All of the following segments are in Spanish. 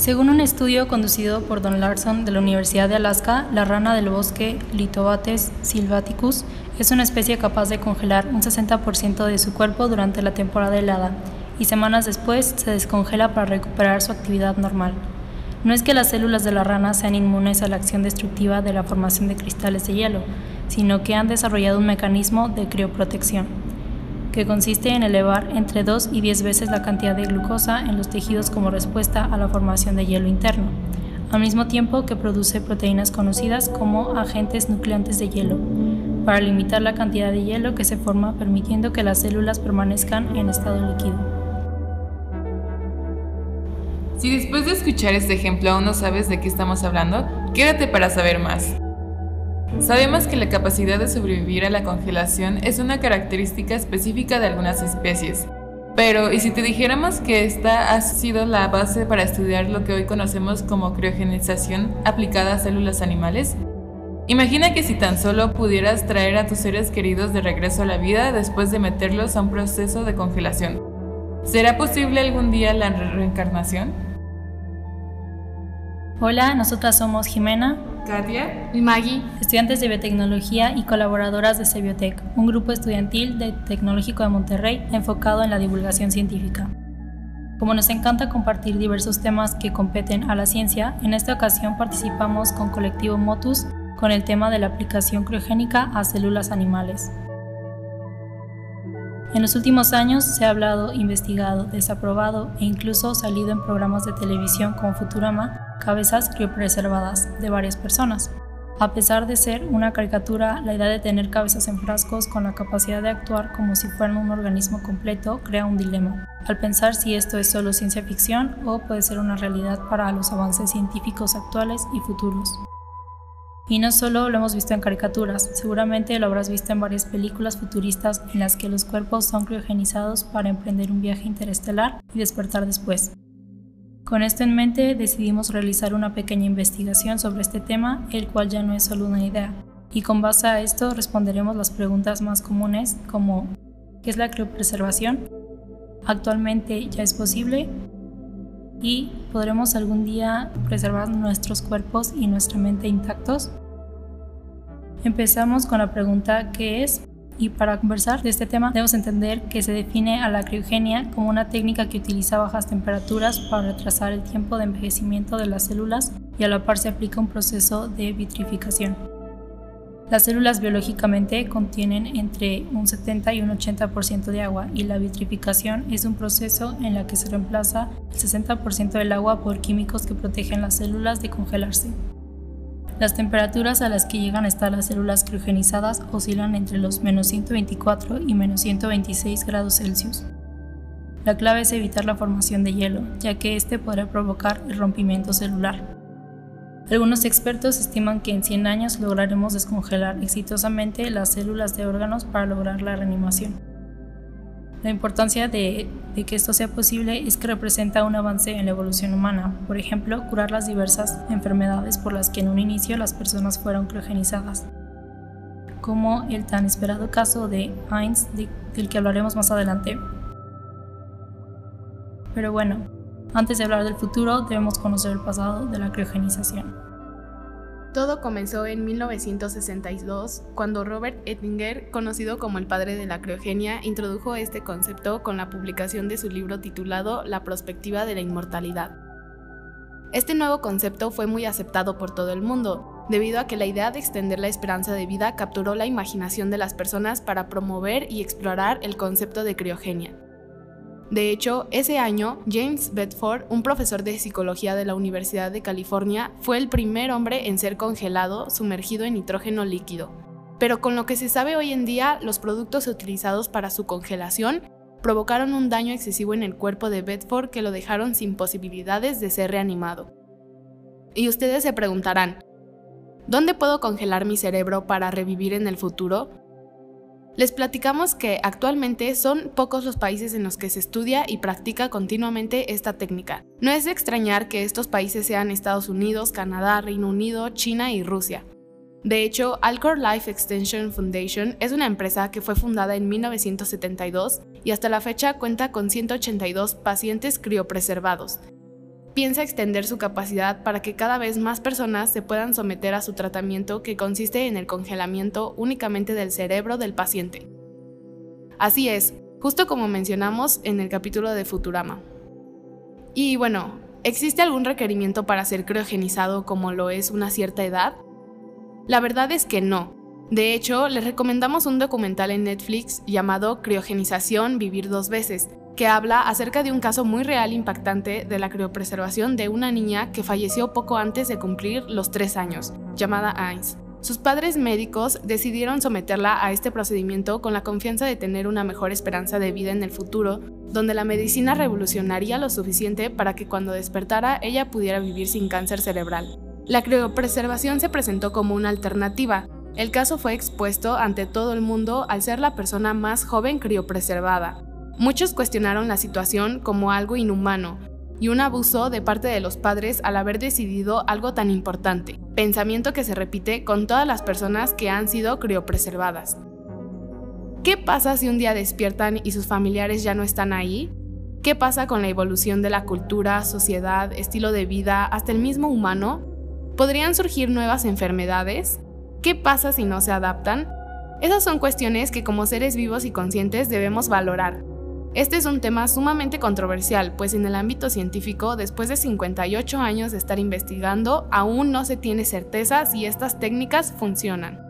Según un estudio conducido por Don Larson de la Universidad de Alaska, la rana del bosque Lithobates sylvaticus es una especie capaz de congelar un 60% de su cuerpo durante la temporada helada y semanas después se descongela para recuperar su actividad normal. No es que las células de la rana sean inmunes a la acción destructiva de la formación de cristales de hielo, sino que han desarrollado un mecanismo de crioprotección, que consiste en elevar entre 2 y 10 veces la cantidad de glucosa en los tejidos como respuesta a la formación de hielo interno, al mismo tiempo que produce proteínas conocidas como agentes nucleantes de hielo, para limitar la cantidad de hielo que se forma permitiendo que las células permanezcan en estado líquido. Si después de escuchar este ejemplo aún no sabes de qué estamos hablando, quédate para saber más. Sabemos que la capacidad de sobrevivir a la congelación es una característica específica de algunas especies. Pero, ¿y si te dijéramos que esta ha sido la base para estudiar lo que hoy conocemos como criogenización aplicada a células animales? Imagina que si tan solo pudieras traer a tus seres queridos de regreso a la vida después de meterlos a un proceso de congelación. ¿Será posible algún día la reencarnación? Hola, nosotras somos Jimena, Katia y Maggie, estudiantes de biotecnología y colaboradoras de Cebiotec, un grupo estudiantil de Tecnológico de Monterrey enfocado en la divulgación científica. Como nos encanta compartir diversos temas que competen a la ciencia, en esta ocasión participamos con Colectivo Motus con el tema de la aplicación criogénica a células animales. En los últimos años se ha hablado, investigado, desaprobado e incluso salido en programas de televisión como Futurama cabezas criopreservadas de varias personas. A pesar de ser una caricatura, la idea de tener cabezas en frascos con la capacidad de actuar como si fueran un organismo completo crea un dilema, al pensar si esto es solo ciencia ficción o puede ser una realidad para los avances científicos actuales y futuros. Y no solo lo hemos visto en caricaturas, seguramente lo habrás visto en varias películas futuristas en las que los cuerpos son criogenizados para emprender un viaje interestelar y despertar después. Con esto en mente decidimos realizar una pequeña investigación sobre este tema, el cual ya no es solo una idea. Y con base a esto responderemos las preguntas más comunes como ¿qué es la criopreservación? ¿Actualmente ya es posible? ¿Y podremos algún día preservar nuestros cuerpos y nuestra mente intactos? Empezamos con la pregunta ¿qué es? Y para conversar de este tema debemos entender que se define a la criogenia como una técnica que utiliza bajas temperaturas para retrasar el tiempo de envejecimiento de las células y a la par se aplica un proceso de vitrificación. Las células biológicamente contienen entre un 70 y un 80% de agua y la vitrificación es un proceso en el que se reemplaza el 60% del agua por químicos que protegen las células de congelarse. Las temperaturas a las que llegan a estar las células criogenizadas oscilan entre los menos 124 y menos 126 grados Celsius. La clave es evitar la formación de hielo, ya que este podrá provocar el rompimiento celular. Algunos expertos estiman que en 100 años lograremos descongelar exitosamente las células de órganos para lograr la reanimación. La importancia de, que esto sea posible es que representa un avance en la evolución humana, por ejemplo, curar las diversas enfermedades por las que en un inicio las personas fueron criogenizadas, como el tan esperado caso de Heinz, del que hablaremos más adelante. Pero bueno, antes de hablar del futuro, debemos conocer el pasado de la criogenización. Todo comenzó en 1962, cuando Robert Ettinger, conocido como el padre de la criogenia, introdujo este concepto con la publicación de su libro titulado La perspectiva de la inmortalidad. Este nuevo concepto fue muy aceptado por todo el mundo, debido a que la idea de extender la esperanza de vida capturó la imaginación de las personas para promover y explorar el concepto de criogenia. De hecho, ese año, James Bedford, un profesor de psicología de la Universidad de California, fue el primer hombre en ser congelado sumergido en nitrógeno líquido. Pero con lo que se sabe hoy en día, los productos utilizados para su congelación provocaron un daño excesivo en el cuerpo de Bedford que lo dejaron sin posibilidades de ser reanimado. Y ustedes se preguntarán, ¿dónde puedo congelar mi cerebro para revivir en el futuro? Les platicamos que actualmente son pocos los países en los que se estudia y practica continuamente esta técnica. No es de extrañar que estos países sean Estados Unidos, Canadá, Reino Unido, China y Rusia. De hecho, Alcor Life Extension Foundation es una empresa que fue fundada en 1972 y hasta la fecha cuenta con 182 pacientes criopreservados. Piensa extender su capacidad para que cada vez más personas se puedan someter a su tratamiento que consiste en el congelamiento únicamente del cerebro del paciente. Así es, justo como mencionamos en el capítulo de Futurama. Y bueno, ¿existe algún requerimiento para ser criogenizado como lo es una cierta edad? La verdad es que no. De hecho, les recomendamos un documental en Netflix llamado Criogenización Vivir dos veces, que habla acerca de un caso muy real impactante de la criopreservación de una niña que falleció poco antes de cumplir los tres años, llamada Ains. Sus padres médicos decidieron someterla a este procedimiento con la confianza de tener una mejor esperanza de vida en el futuro, donde la medicina revolucionaría lo suficiente para que cuando despertara ella pudiera vivir sin cáncer cerebral. La criopreservación se presentó como una alternativa. El caso fue expuesto ante todo el mundo al ser la persona más joven criopreservada, Muchos cuestionaron la situación como algo inhumano y un abuso de parte de los padres al haber decidido algo tan importante, pensamiento que se repite con todas las personas que han sido criopreservadas. ¿Qué pasa si un día despiertan y sus familiares ya no están ahí? ¿Qué pasa con la evolución de la cultura, sociedad, estilo de vida, hasta el mismo humano? ¿Podrían surgir nuevas enfermedades? ¿Qué pasa si no se adaptan? Esas son cuestiones que como seres vivos y conscientes debemos valorar, este es un tema sumamente controversial, pues en el ámbito científico, después de 58 años de estar investigando, aún no se tiene certeza si estas técnicas funcionan.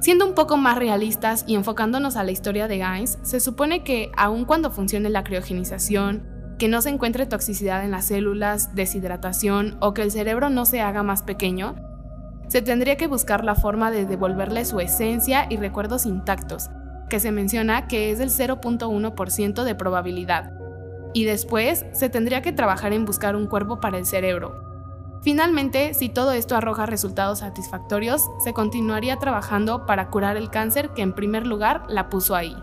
Siendo un poco más realistas y enfocándonos a la historia de Gaines, se supone que aun cuando funcione la criogenización, que no se encuentre toxicidad en las células, deshidratación o que el cerebro no se haga más pequeño, se tendría que buscar la forma de devolverle su esencia y recuerdos intactos, que se menciona que es del 0.1% de probabilidad. Y después se tendría que trabajar en buscar un cuerpo para el cerebro. Finalmente, si todo esto arroja resultados satisfactorios, se continuaría trabajando para curar el cáncer que en primer lugar la puso ahí.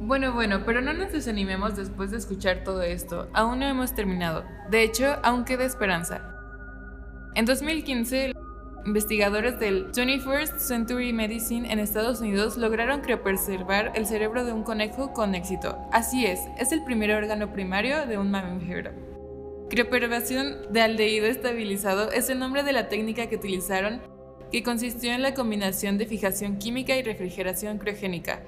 Bueno, bueno, pero no nos desanimemos después de escuchar todo esto. Aún no hemos terminado. De hecho, aún queda esperanza. En 2015, Investigadores del 21st Century Medicine en Estados Unidos lograron criopreservar el cerebro de un conejo con éxito. Así es, es el primer órgano primario de un mamífero. Criopreservación de aldehído estabilizado es el nombre de la técnica que utilizaron, que consistió en la combinación de fijación química y refrigeración criogénica,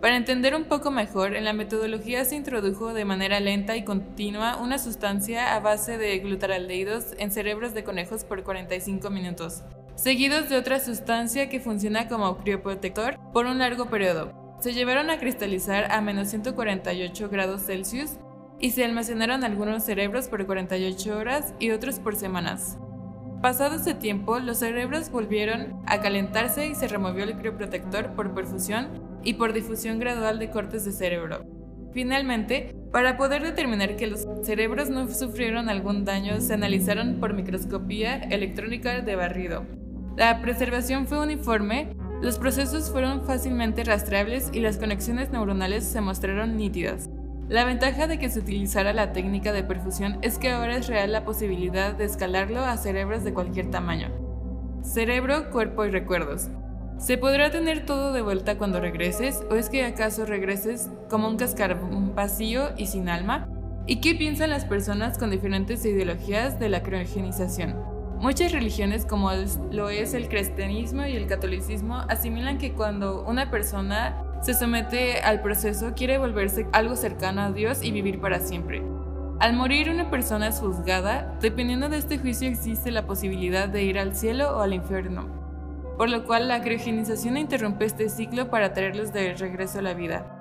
para entender un poco mejor, en la metodología se introdujo de manera lenta y continua una sustancia a base de glutaraldehídos en cerebros de conejos por 45 minutos, seguidos de otra sustancia que funciona como crioprotector por un largo periodo. Se llevaron a cristalizar a menos 148 grados Celsius y se almacenaron algunos cerebros por 48 horas y otros por semanas. Pasado ese tiempo, los cerebros volvieron a calentarse y se removió el crioprotector por perfusión y por difusión gradual de cortes de cerebro. Finalmente, para poder determinar que los cerebros no sufrieron algún daño, se analizaron por microscopía electrónica de barrido. La preservación fue uniforme, los procesos fueron fácilmente rastreables y las conexiones neuronales se mostraron nítidas. La ventaja de que se utilizara la técnica de perfusión es que ahora es real la posibilidad de escalarlo a cerebros de cualquier tamaño. Cerebro, cuerpo y recuerdos. ¿Se podrá tener todo de vuelta cuando regreses o es que acaso regreses como un cascarón vacío y sin alma? ¿Y qué piensan las personas con diferentes ideologías de la criogenización? Muchas religiones como lo es el cristianismo y el catolicismo asimilan que cuando una persona se somete al proceso quiere volverse algo cercano a Dios y vivir para siempre. Al morir una persona es juzgada, dependiendo de este juicio existe la posibilidad de ir al cielo o al infierno por lo cual la criogenización interrumpe este ciclo para traerlos de regreso a la vida.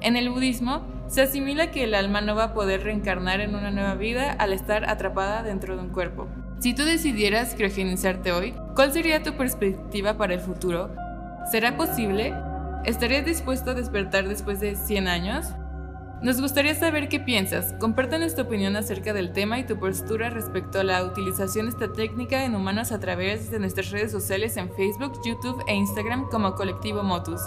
En el budismo, se asimila que el alma no va a poder reencarnar en una nueva vida al estar atrapada dentro de un cuerpo. Si tú decidieras criogenizarte hoy, ¿cuál sería tu perspectiva para el futuro? ¿Será posible? ¿Estarías dispuesto a despertar después de 100 años? Nos gustaría saber qué piensas. Compártanos tu opinión acerca del tema y tu postura respecto a la utilización de esta técnica en humanos a través de nuestras redes sociales en Facebook, YouTube e Instagram como Colectivo Motus.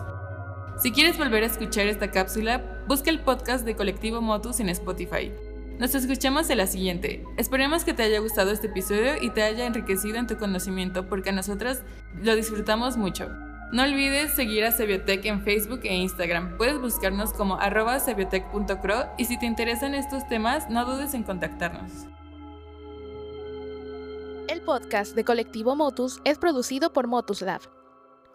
Si quieres volver a escuchar esta cápsula, busca el podcast de Colectivo Motus en Spotify. Nos escuchamos en la siguiente. Esperemos que te haya gustado este episodio y te haya enriquecido en tu conocimiento porque a nosotras lo disfrutamos mucho. No olvides seguir a Sebiotech en Facebook e Instagram. Puedes buscarnos como arroba sebiotech.cro y si te interesan estos temas, no dudes en contactarnos. El podcast de Colectivo Motus es producido por Motus Lab.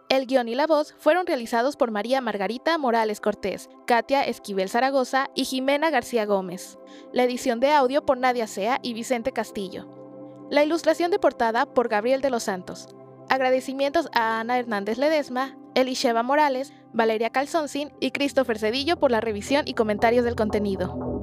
El guion y la voz fueron realizados por María Margarita Morales Cortés, Katia Esquivel Zaragoza y Jimena García Gómez. La edición de audio por Nadia Sea y Vicente Castillo. La ilustración de portada por Gabriel de los Santos. Agradecimientos a Ana Hernández Ledesma, Elisheva Morales, Valeria Calzoncin y Christopher Cedillo por la revisión y comentarios del contenido.